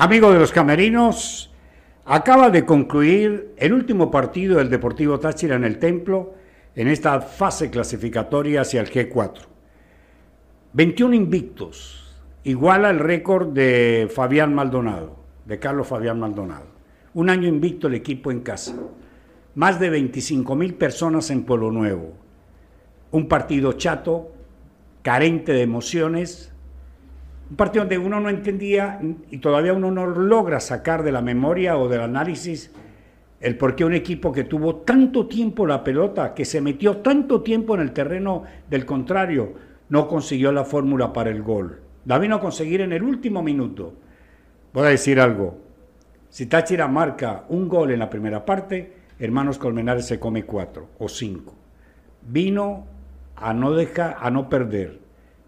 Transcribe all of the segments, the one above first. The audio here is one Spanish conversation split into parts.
Amigo de los camerinos, acaba de concluir el último partido del Deportivo Táchira en el Templo en esta fase clasificatoria hacia el G4. 21 invictos, iguala el récord de Fabián Maldonado, de Carlos Fabián Maldonado. Un año invicto el equipo en casa. Más de 25 mil personas en Pueblo Nuevo. Un partido chato, carente de emociones, un partido donde uno no entendía y todavía uno no logra sacar de la memoria o del análisis el por qué un equipo que tuvo tanto tiempo la pelota, que se metió tanto tiempo en el terreno del contrario, no consiguió la fórmula para el gol. La vino a conseguir en el último minuto. Voy a decir algo. Si Táchira marca un gol en la primera parte, Hermanos Colmenares se come cuatro o cinco. Vino a no dejar, a no perder.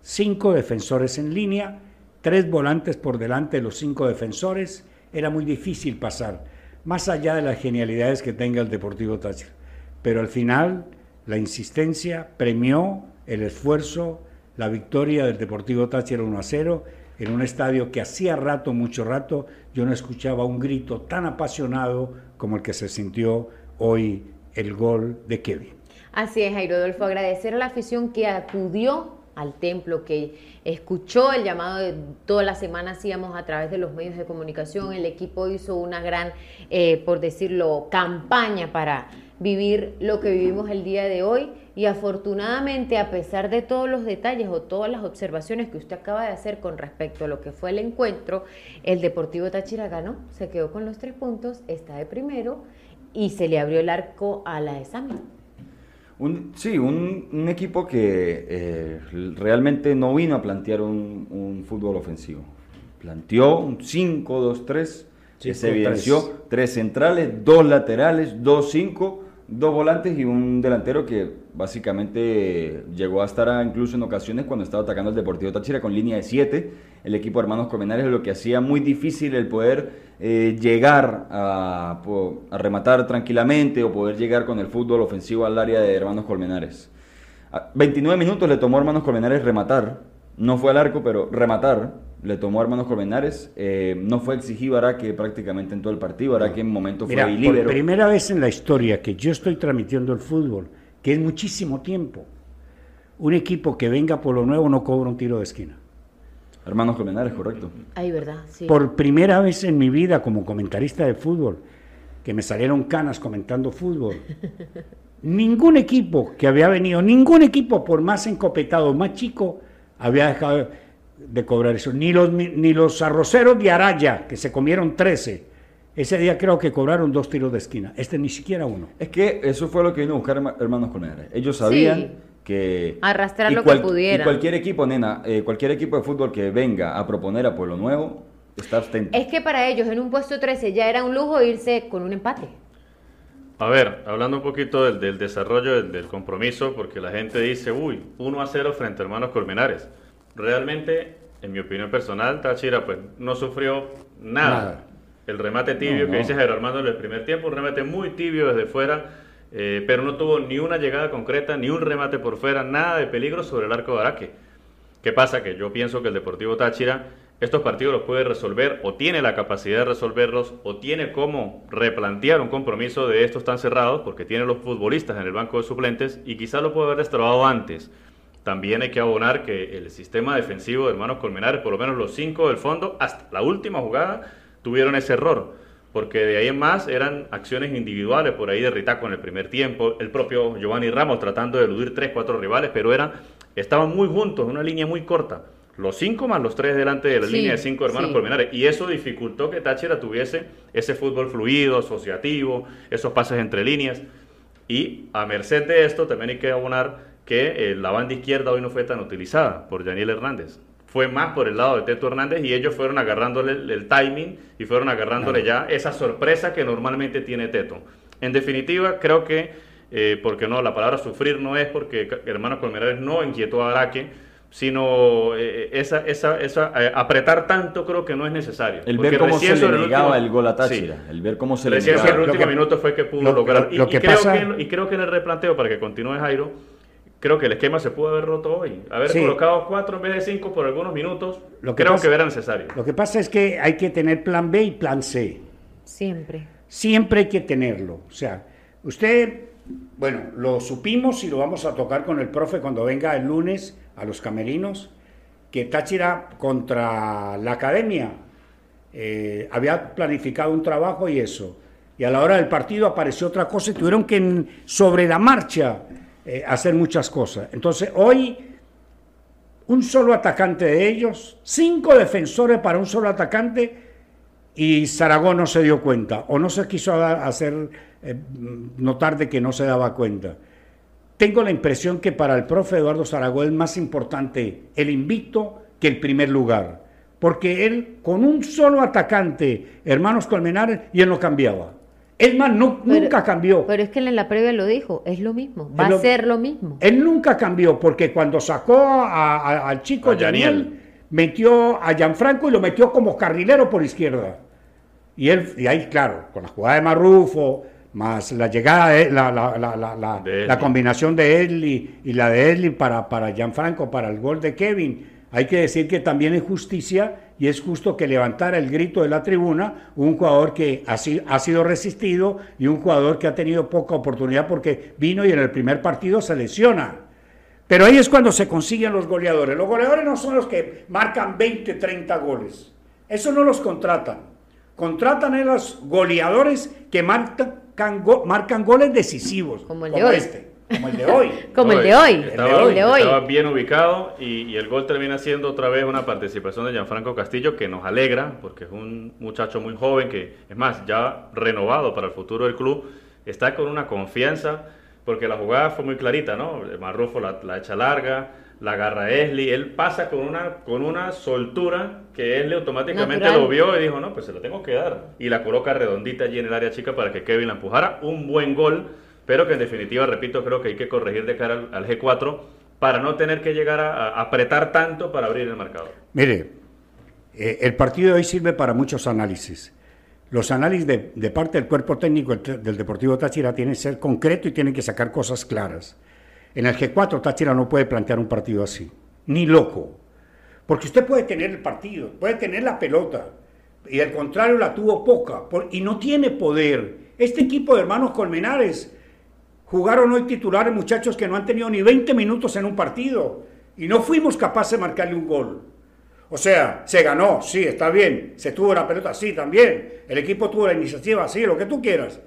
Cinco defensores en línea tres volantes por delante de los cinco defensores, era muy difícil pasar, más allá de las genialidades que tenga el Deportivo Táchira. Pero al final, la insistencia premió el esfuerzo, la victoria del Deportivo Táchira 1 a 0 en un estadio que hacía rato, mucho rato, yo no escuchaba un grito tan apasionado como el que se sintió hoy el gol de Kevin. Así es, Jairo Adolfo, agradecer a la afición que acudió al templo, que escuchó el llamado de todas las semanas hacíamos a través de los medios de comunicación. El equipo hizo una gran, eh, por decirlo, campaña para vivir lo que vivimos el día de hoy y afortunadamente a pesar de todos los detalles o todas las observaciones que usted acaba de hacer con respecto a lo que fue el encuentro, el Deportivo Táchira ganó, se quedó con los tres puntos, está de primero y se le abrió el arco a la examen sí, un, equipo que eh, realmente no vino a plantear un, fútbol ofensivo. Planteó un 5-2-3, que se evidenció tres centrales, dos laterales, dos cinco, dos volantes y un delantero que básicamente llegó a estar incluso en ocasiones cuando estaba atacando el Deportivo Táchira con línea de 7. El equipo de Hermanos Comenares lo que hacía muy difícil el poder eh, llegar a, rematar tranquilamente o poder llegar con el fútbol ofensivo al área de Hermanos Colmenares. 29 minutos le tomó a Hermanos Colmenares rematar, no fue al arco, pero rematar le tomó a Hermanos Colmenares. Eh, no fue exigido Araque prácticamente en todo el partido, Araque en momento fue Por primera vez en la historia que yo estoy transmitiendo el fútbol, que es muchísimo tiempo, un equipo que venga por lo nuevo no cobra un tiro de esquina. Hermanos Colmenares, correcto. Ay, verdad, sí. Por primera vez en mi vida como comentarista de fútbol, que me salieron canas comentando fútbol. ningún equipo que había venido, ningún equipo por más encopetado, más chico, había dejado de cobrar eso. Ni los, ni los arroceros de Araya, que se comieron 13. Ese día creo que cobraron dos tiros de esquina. Este ni siquiera uno. Es que eso fue lo que vino a buscar hermanos Colmenares. Ellos sabían que... Arrastrar lo que pudiera. Y cualquier equipo, nena, eh, cualquier equipo de fútbol que venga a proponer a Pueblo Nuevo, está abstento. Es que para ellos en un puesto 13 ya era un lujo irse con un empate. A ver, hablando un poquito del, desarrollo del, compromiso, porque la gente dice, uy, 1 a 0 frente a hermanos Colmenares. Realmente, en mi opinión personal, Táchira pues no sufrió nada. El remate tibio que dice Jairo Armando en el primer tiempo, un remate muy tibio desde fuera eh, pero no tuvo ni una llegada concreta, ni un remate por fuera, nada de peligro sobre el arco de Araque. ¿Qué pasa? Que yo pienso que el Deportivo Táchira estos partidos los puede resolver o tiene la capacidad de resolverlos o tiene cómo replantear un compromiso de estos tan cerrados porque tiene los futbolistas en el banco de suplentes y quizás lo puede haber destrabado antes. También hay que abonar que el sistema defensivo de Hermanos Colmenares, por lo menos los cinco del fondo, hasta la última jugada, tuvieron ese error porque de ahí en más eran acciones individuales, por ahí de Ritaco en el primer tiempo, el propio Giovanni Ramos tratando de eludir tres, cuatro rivales, pero eran, estaban muy juntos, una línea muy corta. Los cinco más los tres delante de la línea de cinco hermanos sí. Y eso dificultó que Táchira tuviese ese fútbol fluido, asociativo, esos pases entre líneas. Y a merced de esto también hay que abonar que eh, la banda izquierda hoy no fue tan utilizada por Daniel Hernández fue más por el lado de Teto Hernández y ellos fueron agarrándole el, timing y fueron agarrándole ya esa sorpresa que normalmente tiene Teto. En definitiva, creo que, eh, porque no, la palabra sufrir no es porque Hermanos Colmenares no inquietó a Araque, sino eh, esa, esa, esa eh, apretar tanto creo que no es necesario. El ver cómo se le negaba el, gol a Táchira, el ver cómo se le negaba. el último minuto fue que pudo lograr. y, creo que, y creo que en el replanteo, para que continúe Jairo, creo que el esquema se pudo haber roto hoy. Haber Sí. colocado cuatro en vez de cinco por algunos minutos, Lo que creo pasa- que era necesario. Lo que pasa es que hay que tener plan B y plan C. Siempre. Siempre hay que tenerlo. O sea, usted, bueno, lo supimos y lo vamos a tocar con el profe cuando venga el lunes a los camerinos, que Táchira contra la academia eh, había planificado un trabajo y eso. Y a la hora del partido apareció otra cosa y tuvieron que sobre la marcha eh, hacer muchas cosas. Entonces hoy un solo atacante de ellos, cinco defensores para un solo atacante y Zaragoza no se dio cuenta o no se quiso hacer eh, notar de que no se daba cuenta. Tengo la impresión que para el profe Eduardo Zaragoza es más importante el invicto que el primer lugar, porque él con un solo atacante, hermanos Colmenares, y él no cambiaba. Es más, no- Pero- nunca cambió. Pero es que él en la previa lo dijo, es lo mismo, va lo- a ser lo mismo. Él nunca cambió, porque cuando sacó a- a- al chico. Yaniel, metió a Gianfranco y lo metió como carrilero por izquierda. Y él, y ahí, claro, con la jugada de Marrufo, más la llegada de la, la, la, la, la- De la Edley. combinación de Edley y la de Edley para, para Gianfranco, para el gol de Kevin. Hay que decir que también es justicia y es justo que levantara el grito de la tribuna un jugador que ha, ha sido resistido y un jugador que ha tenido poca oportunidad porque vino y en el primer partido se lesiona. Pero ahí es cuando se consiguen los goleadores. Los goleadores no son los que marcan 20, 30 goles. Eso no los contratan. Contratan a los goleadores que marcan, go- marcan goles decisivos. Como el de hoy. este, como el de hoy. Como el de hoy, Estaba, el de hoy. estaba bien ubicado y, y el gol termina siendo otra vez una participación de Gianfranco Castillo que nos alegra porque es un muchacho muy joven que, es más, ya renovado para el futuro del club, está con una confianza porque la jugada fue muy clarita, ¿no? El Marrufo la, la echa larga, la agarra Esli, él pasa con una, con una soltura que Esli automáticamente Natural. lo vio y dijo, no, pues se la tengo que dar. Y la coloca redondita allí en el área chica para que Kevin la empujara. Un buen gol, pero que en definitiva, repito, creo que hay que corregir de cara al, al G4 para no tener que llegar a, apretar tanto para abrir el marcador. Mire, eh, el partido de hoy sirve para muchos análisis. Los análisis de, de parte del cuerpo técnico del, Deportivo Táchira tienen que ser concreto y tienen que sacar cosas claras. En el G4 Táchira no puede plantear un partido así, ni loco. Porque usted puede tener el partido, puede tener la pelota, y al contrario la tuvo poca, y no tiene poder. Este equipo de hermanos Colmenares jugaron hoy titulares muchachos que no han tenido ni 20 minutos en un partido, y no fuimos capaces de marcarle un gol. O sea, se ganó, sí, está bien. Se tuvo la pelota, sí, también. El equipo tuvo la iniciativa, sí, lo que tú quieras.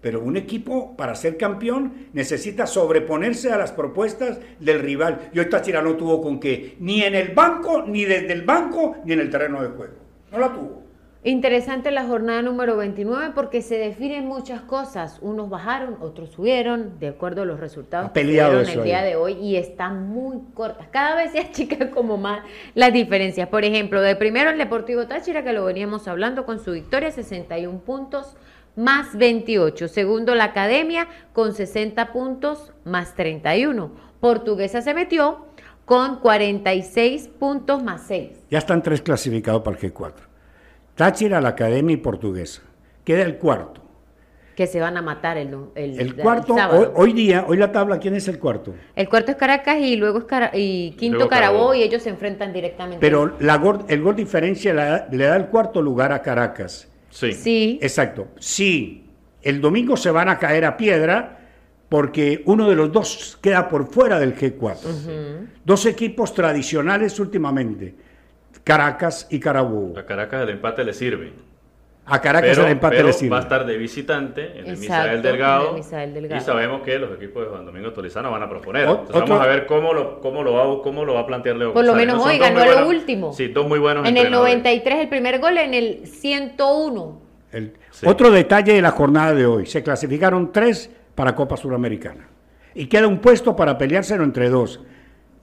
Pero un equipo, para ser campeón, necesita sobreponerse a las propuestas del rival. Y hoy Táchira no tuvo con qué, ni en el banco, ni desde el banco, ni en el terreno de juego. No la tuvo. Interesante la jornada número 29 porque se definen muchas cosas. Unos bajaron, otros subieron, de acuerdo a los resultados que dieron el día ahí. de hoy y están muy cortas. Cada vez se achican como más las diferencias. Por ejemplo, de primero el Deportivo Táchira, que lo veníamos hablando con su victoria, 61 puntos más 28. Segundo, la Academia con 60 puntos más 31. Portuguesa se metió con 46 puntos más 6. Ya están tres clasificados para el G4. Táchira, la Academia y Portuguesa. Queda el cuarto. Que se van a matar el, el, El cuarto, hoy, hoy día, hoy la tabla, ¿quién es el cuarto? El cuarto es Caracas y luego es Cara- y quinto Luego Carabobo Carabobo. y ellos se enfrentan directamente. Pero la gol- el gol diferencia le da, le da el cuarto lugar a Caracas. Sí. sí, Exacto. Sí, el domingo se van a caer a piedra porque uno de los dos queda por fuera del G4. Dos equipos tradicionales últimamente, Caracas y Carabobo. A Caracas el empate le sirve. A Caracas pero el empate pero le sirve. va a estar de visitante en el Exacto, Misael en el Delgado, Misael Delgado. y sabemos que los equipos de Juan Domingo Tolizano van a proponer. Entonces vamos a ver cómo lo, cómo lo, va, cómo lo va a plantear Leo Por lo menos Son hoy ganó lo último. Sí, dos muy buenos en el entrenadores. 93 el primer gol, en el 101. El- Sí. Otro detalle de la jornada de hoy, se clasificaron tres para Copa Suramericana y queda un puesto para peleárselo entre dos,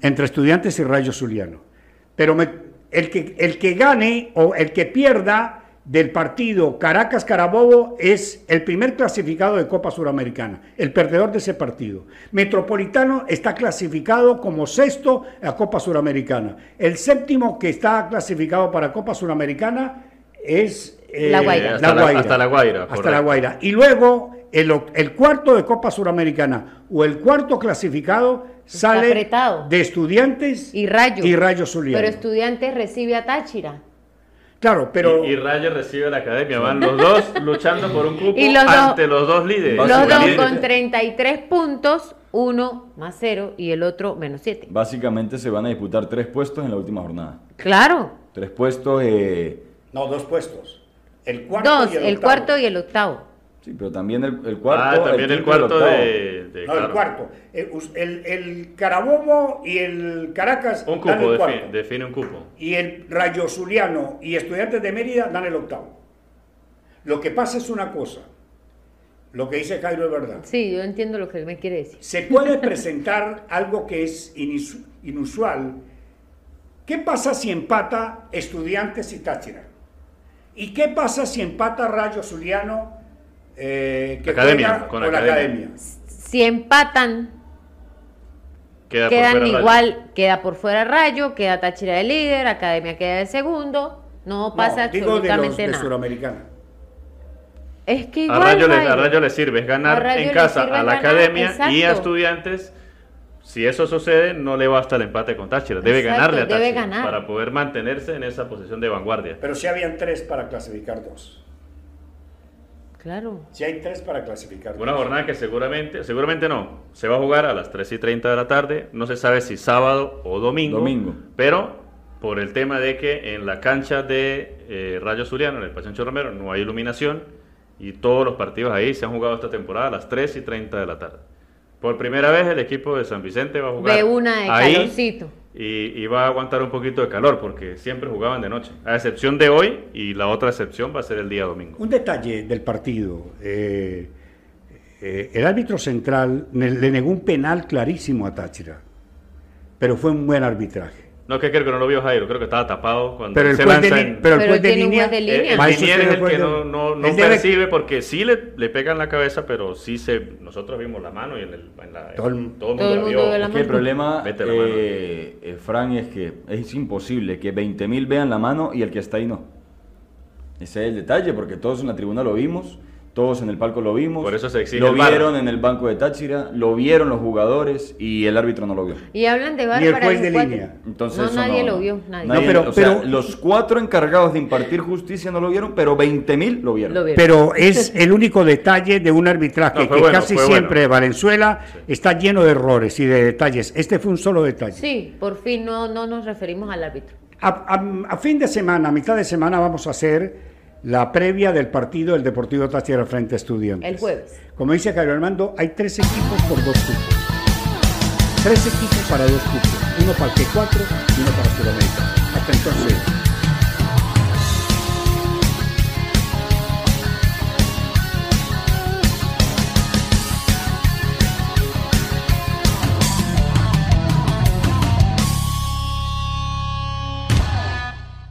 entre estudiantes y Rayo Zuliano. Pero me- el, que, el que gane o el que pierda del partido Caracas-Carabobo es el primer clasificado de Copa Suramericana, el perdedor de ese partido. Metropolitano está clasificado como sexto a Copa Suramericana. El séptimo que está clasificado para Copa Suramericana es eh, La Guaira. Hasta la- hasta La Guaira, Hasta. La Guaira. Y luego el, cuarto de Copa Suramericana o el cuarto clasificado Está sale apretado. de estudiantes Y Rayo. y Rayo Zuliano. Pero Estudiantes recibe a Táchira. claro, pero Y, y Rayo recibe la academia. Van los dos luchando por un cupo Y los dos- ante los dos líderes. Los dos con 33 puntos, uno más cero y el otro menos 7. Básicamente se van a disputar tres puestos en la última jornada. Claro. Tres puestos, eh, no dos puestos. El cuarto Dos, y el, el, octavo. cuarto y el octavo. Sí, pero también el, el cuarto. ah, también el, cuarto de, de- No, el claro. cuarto. El, us- el- el Carabobo y el Caracas Un dan cupo, el defi- cuarto. define un cupo. y el Rayo Zuliano y Estudiantes de Mérida dan el octavo. Lo que pasa es una cosa. Lo que dice Jairo es verdad. Sí, yo entiendo lo que él me quiere decir. Se puede presentar algo que es inusual. ¿Qué pasa si empata Estudiantes y Táchira? ¿Y qué pasa si empata Rayo Zuliano eh, que Academia, juega con con la Academia. academia? Si empatan, Queda por quedan Rayo. igual, queda por fuera Rayo, queda Táchira de líder, Academia queda de segundo, no pasa No, digo de los absolutamente de nada. Suramericana. Es que A igual, Rayo, le, a. Rayo le sirve es ganar en casa a la ganar, academia y a estudiantes. Si eso sucede, no le basta el empate con Táchira. Debe Exacto, ganarle a debe Táchira ganar. para poder mantenerse en esa posición de vanguardia. Pero si habían tres para clasificar dos. Claro. Si hay tres para clasificar Una jornada que seguramente, seguramente no, se va a jugar a las 3 y 30 de la tarde, no se sabe si sábado o domingo, Domingo. pero por el tema de que en la cancha de eh, Rayo Zuliano, en el Pachancho Romero, no hay iluminación y todos los partidos ahí se han jugado esta temporada a las 3 y 30 de la tarde. Por primera vez el equipo de San Vicente va a jugar Ve una de ahí calorcito. y, y va a aguantar un poquito de calor porque siempre jugaban de noche, a excepción de hoy y la otra excepción va a ser el día domingo. Un detalle del partido. eh, eh, el árbitro central le negó un penal clarísimo a Táchira, pero fue un buen arbitraje. No, que creo que no lo vio Jairo, creo que estaba tapado cuando Pero el se de, lanza li- en- pero el Pero juez de tiene un línea, de El, línea. el usted es el que no, no, no debe- percibe porque sí le, le pega en la cabeza, pero sí se nosotros vimos la mano y en, el, en la, Todo el- todo el todo mundo la mundo vio. la Es que el problema, eh, eh, Fran, es que es imposible que 20.000 vean la mano y el que está ahí no. Ese es el detalle, porque todos en la tribuna lo vimos, todos en el palco lo vimos. Por eso se exige Lo el VAR. vieron en el banco de Táchira, lo vieron los jugadores y el árbitro no lo vio. Y hablan de VAR Ni el para juez los de cuatro. línea. Entonces, no, eso nadie no- lo vio. Nadie. No, pero- o sea, pero- los cuatro encargados de impartir justicia no lo vieron, pero 20.000 lo vieron. Lo vieron. Pero es el único detalle de un arbitraje No, fue que bueno, casi fue siempre bueno. Valenzuela está lleno de errores y de detalles. Este fue un solo detalle. Sí, por fin no, no nos referimos al árbitro. A, a- a fin de semana, a mitad de semana, vamos a hacer la previa del partido del Deportivo Táchira frente a Estudiantes. El jueves. Como dice Jairo Armando, hay tres equipos por dos cupos. Tres equipos para dos cupos. Uno para el T4 y uno para Sudamérica. Hasta entonces.